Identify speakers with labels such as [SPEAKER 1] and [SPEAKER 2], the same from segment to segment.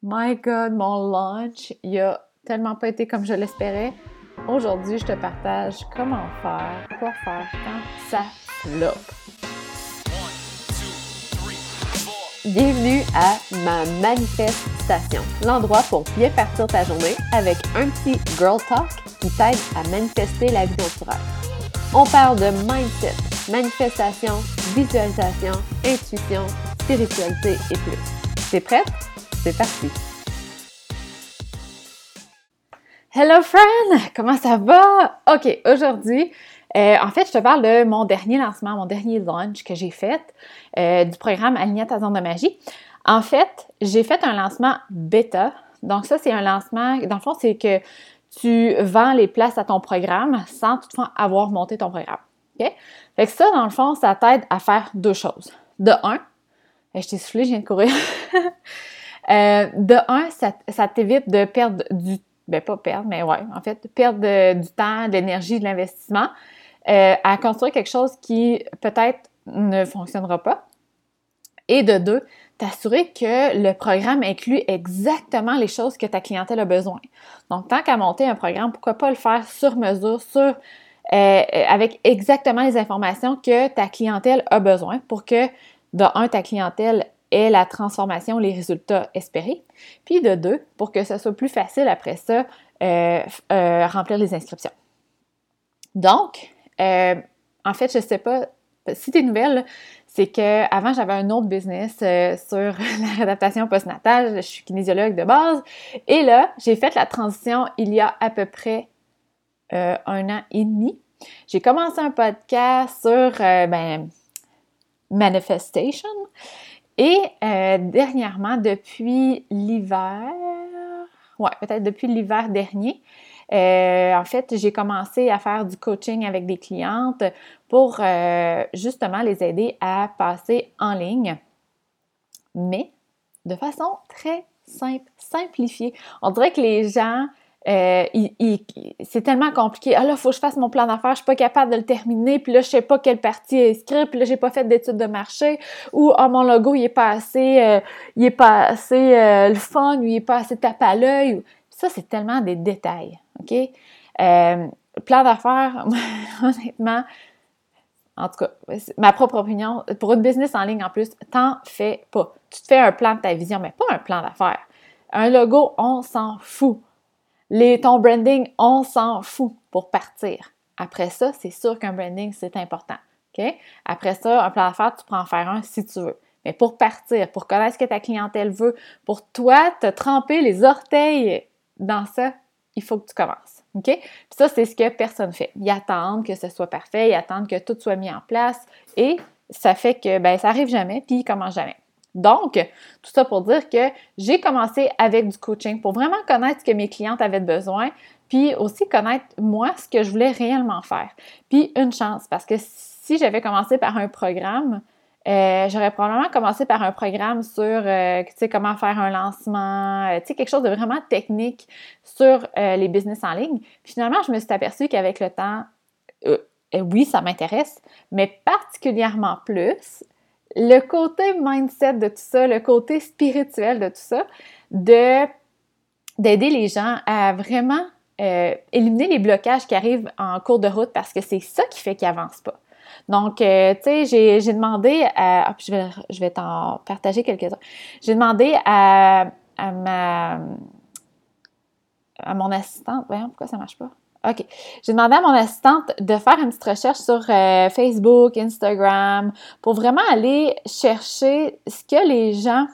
[SPEAKER 1] My God, mon lunch, il a tellement pas été comme je l'espérais. Aujourd'hui, je te partage comment faire, quoi faire quand ça flop.
[SPEAKER 2] Bienvenue à ma manifestation, l'endroit pour bien partir ta journée avec un petit girl talk qui t'aide à manifester la vie rêves. On parle de mindset, manifestation, visualisation, intuition, spiritualité et plus. T'es prête? C'est parti!
[SPEAKER 1] Hello friend! Comment ça va? OK, aujourd'hui, euh, en fait, je te parle de mon dernier lancement, mon dernier launch que j'ai fait euh, du programme Aligné ta zone de magie. En fait, j'ai fait un lancement bêta. Donc ça, c'est un lancement, dans le fond, c'est que tu vends les places à ton programme sans toutefois avoir monté ton programme. OK? Fait que ça, dans le fond, ça t'aide à faire deux choses. De un, je t'ai soufflé, je viens de courir. Euh, de un, ça, t'évite de perdre du ben pas perdre, mais ouais, en fait, perdre du temps, de l'énergie, de l'investissement euh, à construire quelque chose qui peut-être ne fonctionnera pas. Et de deux, t'assurer que le programme inclut exactement les choses que ta clientèle a besoin. Donc, tant qu'à monter un programme, pourquoi pas le faire sur mesure, sur euh, avec exactement les informations que ta clientèle a besoin pour que, de un, ta clientèle est la transformation, les résultats espérés. Puis de deux, pour que ce soit plus facile après ça, euh, euh, remplir les inscriptions. Donc, euh, en fait, je ne sais pas si tu nouvelle, c'est qu'avant, j'avais un autre business sur la réadaptation postnatale. Je suis kinésiologue de base. Et là, j'ai fait la transition il y a à peu près un an et demi. J'ai commencé un podcast sur ben, manifestation. Et euh, dernièrement, depuis l'hiver, ouais, peut-être depuis l'hiver dernier, euh, en fait, j'ai commencé à faire du coaching avec des clientes pour euh, justement les aider à passer en ligne, mais de façon très simple, simplifiée. On dirait que les gens euh, c'est tellement compliqué. Ah là, faut que je fasse mon plan d'affaires, je suis pas capable de le terminer, puis là, je sais pas quelle partie est écrite, puis là, j'ai pas fait d'études de marché, ou ah, mon logo, il est pas assez, euh, il est pas assez euh, le fun, ou il est pas assez tape à l'œil. Ça, c'est tellement des détails, OK? plan d'affaires, honnêtement, en tout cas, ma propre opinion, pour une business en ligne en plus, t'en fais pas. Tu te fais un plan de ta vision, mais pas un plan d'affaires. Un logo, on s'en fout. Les, ton branding, on s'en fout pour partir. Après ça, c'est sûr qu'un branding, c'est important. OK? Après ça, un plan d'affaires, tu peux en faire un si tu veux. Mais pour partir, pour connaître ce que ta clientèle veut, pour toi, te tremper les orteils dans ça, il faut que tu commences. OK? Puis ça, c'est ce que personne fait. Ils attendent que ce soit parfait, ils attendent que tout soit mis en place et ça fait que ben, ça arrive jamais, puis ils commencent jamais. Donc, tout ça pour dire que j'ai commencé avec du coaching pour vraiment connaître ce que mes clientes avaient besoin, puis aussi connaître moi ce que je voulais réellement faire. Puis une chance, parce que si j'avais commencé par un programme, euh, j'aurais probablement commencé par un programme sur, euh, comment faire un lancement, euh, quelque chose de vraiment technique sur les business en ligne. finalement, je me suis aperçue qu'avec le temps, oui, ça m'intéresse, mais particulièrement plus, le côté mindset de tout ça, le côté spirituel de tout ça, de d'aider les gens à vraiment euh, éliminer les blocages qui arrivent en cours de route parce que c'est ça qui fait qu'ils n'avancent pas. Donc, euh, tu sais, j'ai demandé à... je vais, je vais t'en partager quelques-uns. J'ai demandé à, à ma... à mon assistante... Voyons, pourquoi ça marche pas? OK. J'ai demandé à mon assistante de faire une petite recherche sur euh, Facebook, Instagram, pour vraiment aller chercher ce que les gens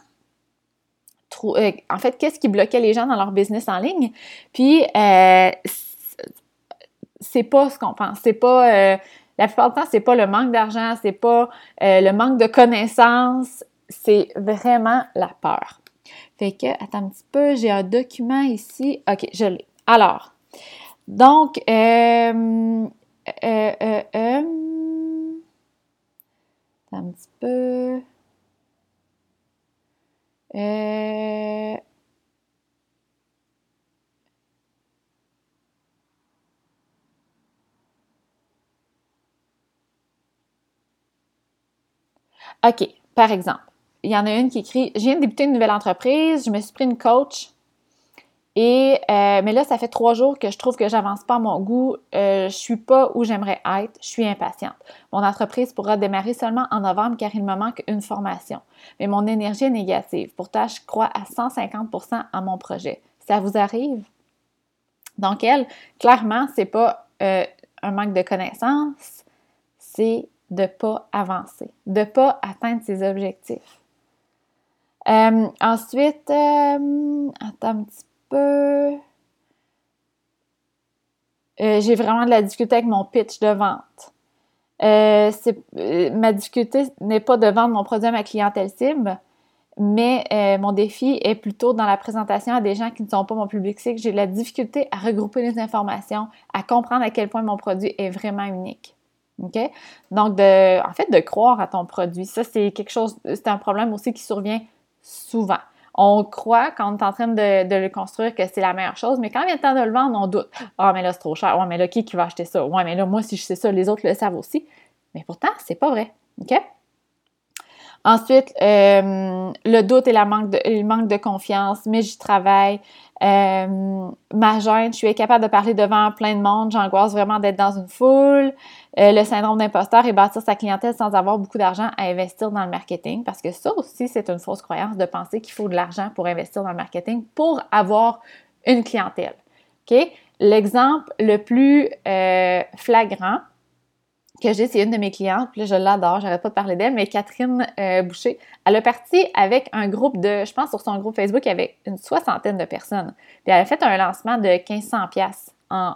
[SPEAKER 1] euh, en fait, qu'est-ce qui bloquait les gens dans leur business en ligne. Puis, euh, c'est pas ce qu'on pense. C'est pas, la plupart du temps, c'est pas le manque d'argent, c'est pas le manque de connaissances, c'est vraiment la peur. Fait que, attends un petit peu, j'ai un document ici. OK, je l'ai. Alors, donc, euh, euh, euh, un petit peu. OK, par exemple, il y en a une qui écrit Je viens de débuter une nouvelle entreprise, je me suis pris une coach. Et euh, mais là, ça fait trois jours que je trouve que j'avance pas à mon goût. Euh, je suis pas où j'aimerais être. Je suis impatiente. Mon entreprise pourra démarrer seulement en novembre car il me manque une formation. Mais mon énergie est négative. Pourtant, je crois à 150% à mon projet. Ça vous arrive? Donc, elle, clairement, c'est pas euh, un manque de connaissances, c'est de pas avancer, de pas atteindre ses objectifs. Euh, ensuite, attends un petit peu. Euh, j'ai vraiment de la difficulté avec mon pitch de vente. ma difficulté n'est pas de vendre mon produit à ma clientèle cible, mais mon défi est plutôt dans la présentation à des gens qui ne sont pas mon public cible. J'ai de la difficulté à regrouper les informations, à comprendre à quel point mon produit est vraiment unique. Donc, en fait, de croire à ton produit. Ça, c'est quelque chose, c'est un problème aussi qui survient souvent. On croit quand on est en train de, le construire que c'est la meilleure chose, mais quand vient le temps de le vendre, on doute. Ah, mais là, c'est trop cher. Ouais, mais là, qui, qui va acheter ça? Ouais, mais là, moi, si je sais ça, les autres le savent aussi. Mais pourtant, c'est pas vrai. OK? Ensuite, euh, le doute et le manque de confiance, mais j'y travaille. Euh, ma gêne, je suis incapable de parler devant plein de monde, j'angoisse vraiment d'être dans une foule. Euh, le syndrome d'imposteur et bâtir sa clientèle sans avoir beaucoup d'argent à investir dans le marketing, parce que ça aussi, c'est une fausse croyance de penser qu'il faut de l'argent pour investir dans le marketing pour avoir une clientèle. OK? L'exemple le plus flagrant, que j'ai, c'est une de mes clientes, puis là, je l'adore, j'arrête pas de parler d'elle, mais Catherine euh, Boucher, elle a parti avec un groupe de, je pense sur son groupe Facebook, il y avait une soixantaine de personnes. Puis elle a fait un lancement de 1500 pièces en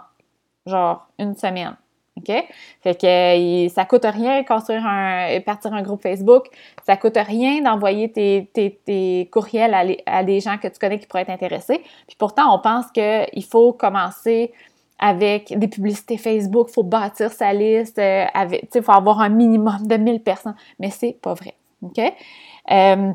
[SPEAKER 1] genre une semaine. OK? Fait que ça coûte rien construire un, partir un groupe Facebook. Ça coûte rien d'envoyer tes, tes, courriels à, à, des gens que tu connais qui pourraient être intéressés. Puis pourtant, on pense qu'il faut commencer avec des publicités Facebook, il faut bâtir sa liste, euh, il faut avoir un minimum de 1000 personnes, mais c'est pas vrai. Euh,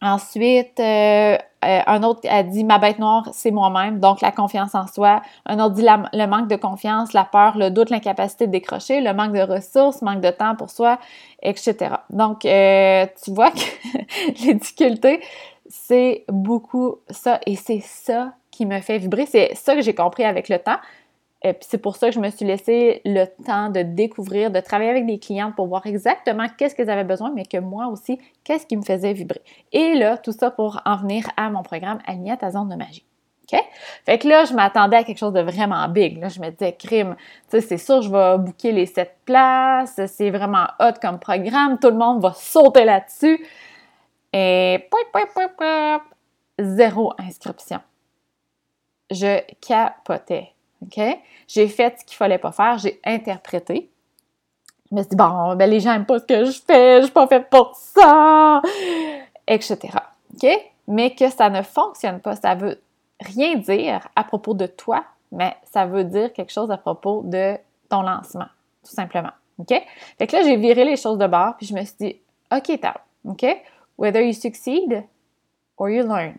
[SPEAKER 1] ensuite, euh, un autre a dit ma bête noire, c'est moi-même, donc la confiance en soi. Un autre dit le manque de confiance, la peur, le doute, l'incapacité de décrocher, le manque de ressources, manque de temps pour soi, etc. Donc, tu vois que les difficultés, c'est beaucoup ça et c'est ça qui me fait vibrer. C'est ça que j'ai compris avec le temps. Et puis c'est pour ça que je me suis laissé le temps de découvrir, de travailler avec des clientes pour voir exactement qu'est-ce qu'elles avaient besoin, mais que moi aussi, qu'est-ce qui me faisait vibrer. Et là, tout ça pour en venir à mon programme Aligné à ta zone de magie. OK? Fait que là, je m'attendais à quelque chose de vraiment big. Là, je me disais, crime, tu sais, c'est sûr, je vais booker les sept places, c'est vraiment hot comme programme, tout le monde va sauter là-dessus. Et zéro inscription je capotais. OK? J'ai fait ce qu'il fallait pas faire, j'ai interprété. Je me suis dit, bon, ben les gens n'aiment pas ce que je fais, je suis pas faite pour ça, etc. OK? Mais que ça ne fonctionne pas, ça veut rien dire à propos de toi, mais ça veut dire quelque chose à propos de ton lancement, tout simplement. OK? Fait que là, j'ai viré les choses de bord, puis je me suis dit, OK, Tao, OK? Whether you succeed or you learn.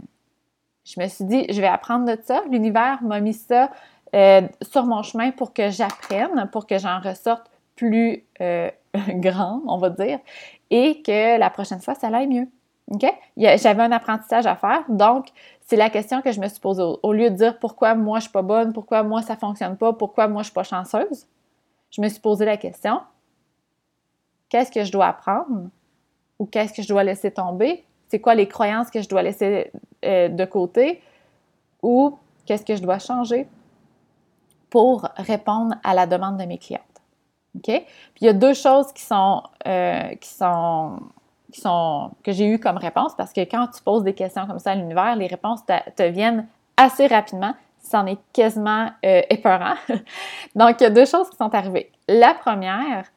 [SPEAKER 1] Je me suis dit, je vais apprendre de ça. L'univers m'a mis ça euh, sur mon chemin pour que j'apprenne, pour que j'en ressorte plus euh, grande, on va dire, et que la prochaine fois, ça aille mieux. OK? J'avais un apprentissage à faire, donc c'est la question que je me suis posée. Au lieu de dire pourquoi moi je suis pas bonne, pourquoi moi ça fonctionne pas, pourquoi moi je suis pas chanceuse, je me suis posé la question qu'est-ce que je dois apprendre ou qu'est-ce que je dois laisser tomber c'est quoi les croyances que je dois laisser euh, de côté ou qu'est-ce que je dois changer pour répondre à la demande de mes clientes. OK? Puis il y a deux choses qui sont, euh, qui sont, qui sont que j'ai eues comme réponse parce que quand tu poses des questions comme ça à l'univers, les réponses te, viennent assez rapidement. C'en est quasiment euh, épeurant. Donc, il y a deux choses qui sont arrivées. La première,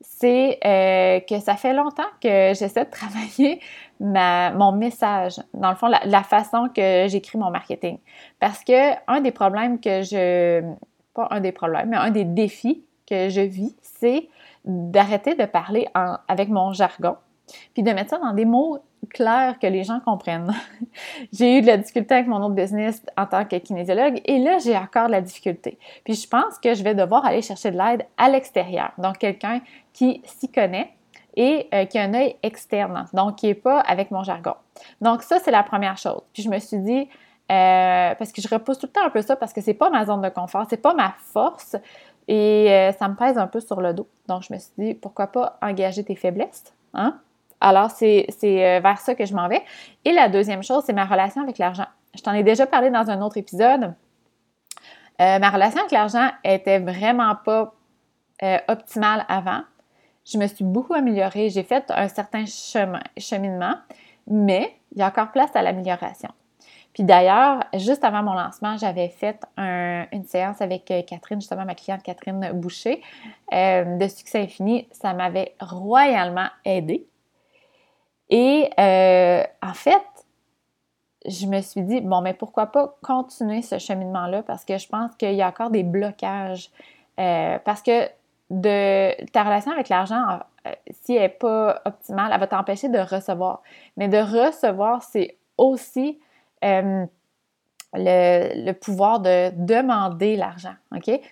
[SPEAKER 1] c'est euh, que ça fait longtemps que j'essaie de travailler mon message, dans le fond, la, façon que j'écris mon marketing. Parce que un des problèmes que je. Pas un des problèmes, mais un des défis que je vis, c'est d'arrêter de parler avec mon jargon, puis de mettre ça dans des mots clair que les gens comprennent. j'ai eu de la difficulté avec mon autre business en tant que kinésiologue et là, j'ai encore de la difficulté. Puis je pense que je vais devoir aller chercher de l'aide à l'extérieur. Donc, quelqu'un qui s'y connaît et euh, qui a un œil externe, donc qui n'est pas avec mon jargon. Donc ça, c'est la première chose. Puis je me suis dit, euh, parce que je repousse tout le temps un peu ça parce que c'est pas ma zone de confort, c'est pas ma force et euh, ça me pèse un peu sur le dos. Donc je me suis dit, pourquoi pas engager tes faiblesses, hein? Alors c'est vers ça que je m'en vais. Et la deuxième chose, c'est ma relation avec l'argent. Je t'en ai déjà parlé dans un autre épisode. ma relation avec l'argent était vraiment pas optimale avant je me suis beaucoup améliorée, j'ai fait un certain chemin, cheminement, mais il y a encore place à l'amélioration. Puis d'ailleurs, juste avant mon lancement, j'avais fait une séance avec euh, Catherine, justement ma cliente Catherine Boucher, euh, de Succès Infini. Ça m'avait royalement aidé. Et euh, en fait, je me suis dit, bon, mais pourquoi pas continuer ce cheminement-là? Parce que je pense qu'il y a encore des blocages. parce que de ta relation avec l'argent, euh, si elle n'est pas optimale, elle va t'empêcher de recevoir. Mais de recevoir, c'est aussi euh, le, pouvoir de demander l'argent.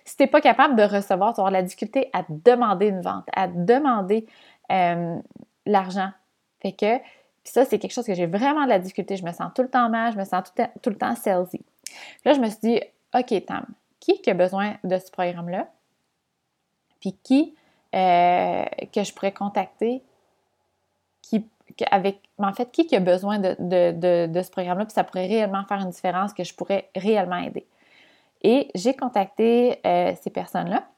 [SPEAKER 1] Si tu n'es pas capable de recevoir, tu vas avoir la difficulté à demander une vente, à demander euh, l'argent. Fait que, ça, c'est quelque chose que j'ai vraiment de la difficulté. Je me sens tout le temps mal, je me sens tout, le temps salesy. Là, je me suis dit, OK, Tam, qui a besoin de ce programme-là? Puis qui euh, que je pourrais contacter, qui, avec, en fait, qui, qui a besoin de, ce programme-là, puis ça pourrait réellement faire une différence, que je pourrais réellement aider. Et j'ai contacté euh, ces personnes-là,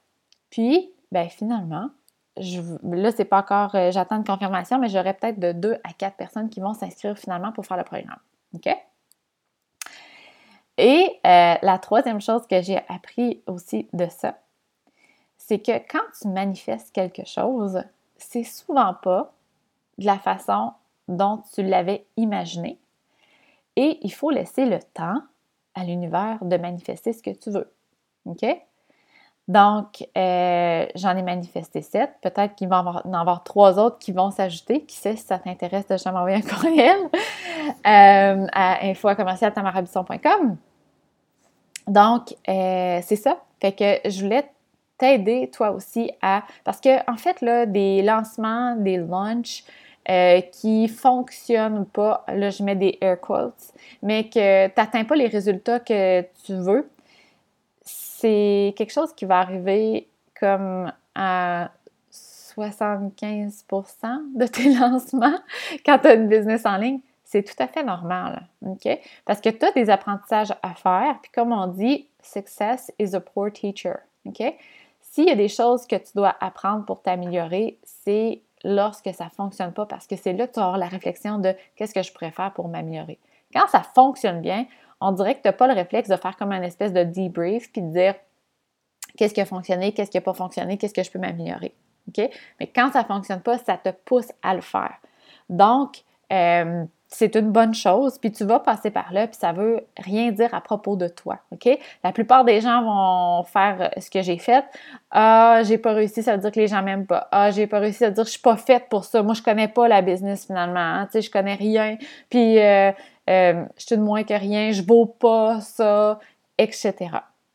[SPEAKER 1] puis, ben finalement, je, là, c'est pas encore, euh, j'attends une confirmation, mais j'aurai peut-être de deux à quatre personnes qui vont s'inscrire finalement pour faire le programme. OK? Et la troisième chose que j'ai appris aussi de ça, c'est que quand tu manifestes quelque chose, c'est souvent pas de la façon dont tu l'avais imaginé. Et il faut laisser le temps à l'univers de manifester ce que tu veux. OK? Donc, euh, j'en ai manifesté sept. Peut-être qu'il va y en avoir trois autres qui vont s'ajouter. Qui sait si ça t'intéresse de jamais m'envoyer un courriel euh, à info.commercial.tamarabisson.com. Donc, euh, c'est ça. Fait que je voulais t'aider toi aussi à... Parce que, en fait, là, des lancements, des launches euh, qui fonctionnent pas, là, je mets des air quotes, mais que tu n'atteins pas les résultats que tu veux, c'est quelque chose qui va arriver comme à 75% de tes lancements quand tu as une business en ligne. C'est tout à fait normal, OK? Parce que tu as des apprentissages à faire, puis comme on dit, success is a poor teacher, OK? S'il y a des choses que tu dois apprendre pour t'améliorer, c'est lorsque ça ne fonctionne pas parce que c'est là que tu vas la réflexion de qu'est-ce que je pourrais faire pour m'améliorer. Quand ça fonctionne bien, on dirait que tu n'as pas le réflexe de faire comme un espèce de debrief puis de dire qu'est-ce qui a fonctionné, qu'est-ce qui n'a pas fonctionné, qu'est-ce que je peux m'améliorer. Mais quand ça ne fonctionne pas, ça te pousse à le faire. Donc, euh, c'est une bonne chose, puis tu vas passer par là, puis ça veut rien dire à propos de toi, OK? La plupart des gens vont faire euh, ce que j'ai fait. Ah, j'ai pas réussi, ça veut dire que les gens m'aiment pas. Ah, j'ai pas réussi, ça veut dire que je suis pas faite pour ça. Moi, je connais pas la business finalement, hein? tu sais, je connais rien, puis euh, euh, je suis de moins que rien, je vaux pas ça, etc.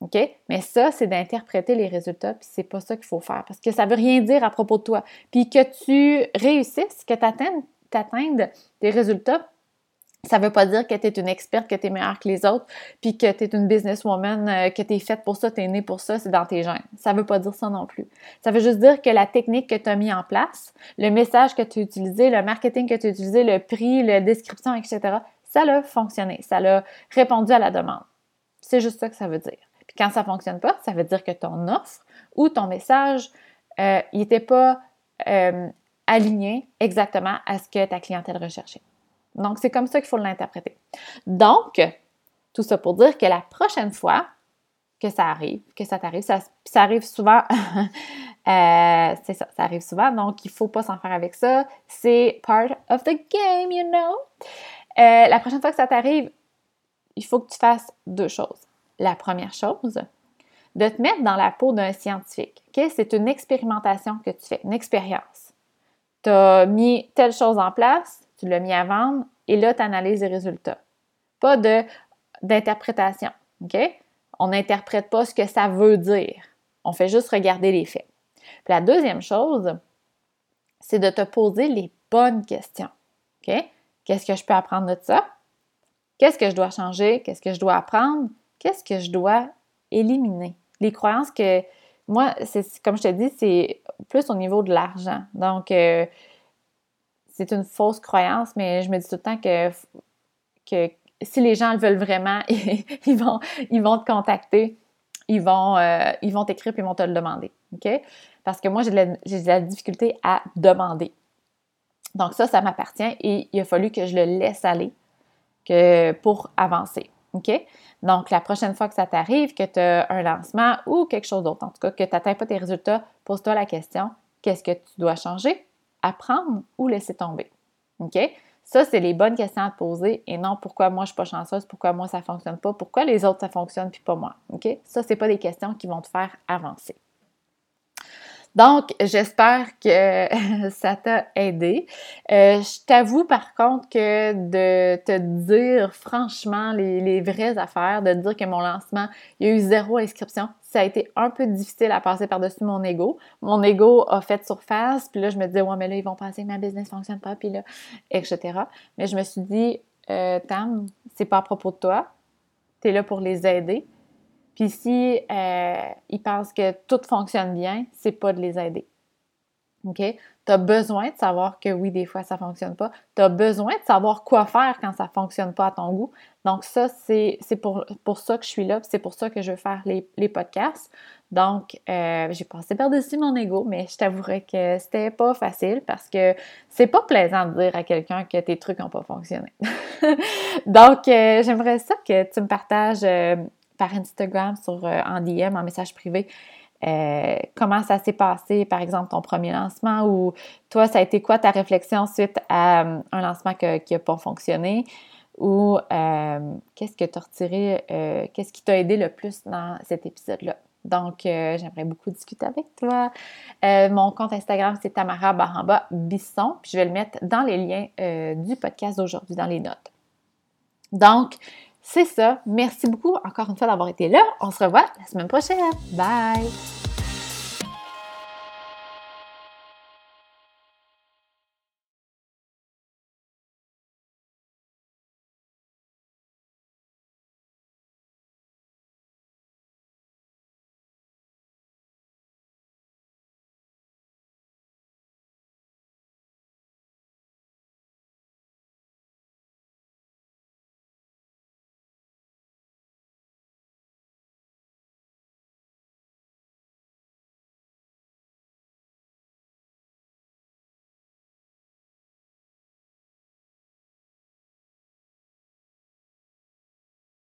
[SPEAKER 1] OK? Mais ça, c'est d'interpréter les résultats, puis c'est pas ça qu'il faut faire, parce que ça veut rien dire à propos de toi. Puis que tu réussisses, que tu atteignes atteindre des résultats, ça ne veut pas dire que tu es une experte, que tu es meilleure que les autres, puis que tu es une businesswoman, euh, que tu es faite pour ça, tu es née pour ça, c'est dans tes gènes. Ça ne veut pas dire ça non plus. Ça veut juste dire que la technique que tu as mis en place, le message que tu as utilisé, le marketing que tu as utilisé, le prix, la description, etc., ça a fonctionné. Ça a répondu à la demande. C'est juste ça que ça veut dire. Puis quand ça ne fonctionne pas, ça veut dire que ton offre ou ton message, euh, il n'était pas euh, aligné exactement à ce que ta clientèle recherchait. Donc, c'est comme ça qu'il faut l'interpréter. Donc, tout ça pour dire que la prochaine fois que ça arrive, que ça t'arrive, ça, arrive souvent, euh, c'est ça, ça arrive souvent, donc il ne faut pas s'en faire avec ça. C'est part of the game, you know? Euh, la prochaine fois que ça t'arrive, il faut que tu fasses deux choses. La première chose, de te mettre dans la peau d'un scientifique. C'est une expérimentation que tu fais, une expérience tu as mis telle chose en place, tu l'as mis à vendre, et là, tu analyses les résultats. Pas d'interprétation. OK? On n'interprète pas ce que ça veut dire. On fait juste regarder les faits. La deuxième chose, c'est de te poser les bonnes questions. Qu'est-ce que je peux apprendre de ça? Qu'est-ce que je dois changer? Qu'est-ce que je dois apprendre? Qu'est-ce que je dois éliminer? Les croyances que, moi, c'est comme je te dis, c'est plus au niveau de l'argent. Donc, euh, c'est une fausse croyance, mais je me dis tout le temps que, que si les gens le veulent vraiment, ils vont, ils vont te contacter, ils vont, euh, ils vont t'écrire et ils vont te le demander. OK? Parce que moi, j'ai de, la difficulté à demander. Donc, ça, ça m'appartient et il a fallu que je le laisse aller que pour avancer. OK? Donc, la prochaine fois que ça t'arrive, que tu as un lancement ou quelque chose d'autre, en tout cas, que tu n'atteins pas tes résultats, pose-toi la question qu'est-ce que tu dois changer, apprendre ou laisser tomber? OK? Ça, c'est les bonnes questions à te poser et non pourquoi moi je suis pas chanceuse, pourquoi moi ça ne fonctionne pas, pourquoi les autres ça fonctionne puis pas moi. OK? Ça, c'est pas des questions qui vont te faire avancer. Donc, j'espère que ça t'a aidé. Euh, je t'avoue par contre que de te dire franchement les, vraies affaires, de dire que mon lancement, il y a eu zéro inscription, ça a été un peu difficile à passer par-dessus mon ego. Mon ego a fait surface, puis là, je me disais, ouais, mais là, ils vont penser que ma business ne fonctionne pas, puis là, etc. Mais je me suis dit, euh, Tam, c'est pas à propos de toi. Tu es là pour les aider. Puis si euh, ils pensent que tout fonctionne bien, c'est pas de les aider. OK? Tu as besoin de savoir que oui, des fois, ça fonctionne pas. Tu as besoin de savoir quoi faire quand ça fonctionne pas à ton goût. Donc, ça, c'est pour, pour ça que je suis là, c'est pour ça que je veux faire les, les podcasts. Donc, euh, j'ai passé par-dessus mon ego, mais je t'avouerai que c'était pas facile parce que c'est pas plaisant de dire à quelqu'un que tes trucs n'ont pas fonctionné. Donc, euh, j'aimerais ça que tu me partages par Instagram, sur, euh, en DM, en message privé, euh, comment ça s'est passé, par exemple, ton premier lancement? Ou toi, ça a été quoi ta réflexion suite à euh, un lancement qui n'a pas fonctionné? Ou qu'est-ce que tu as retiré, qu'est-ce qui t'a aidé le plus dans cet épisode-là? Donc, j'aimerais beaucoup discuter avec toi. mon compte Instagram, c'est Tamara Baramba Bisson. Puis je vais le mettre dans les liens du podcast d'aujourd'hui, dans les notes. Donc, c'est ça. Merci beaucoup encore une fois d'avoir été là. On se revoit la semaine prochaine. Bye!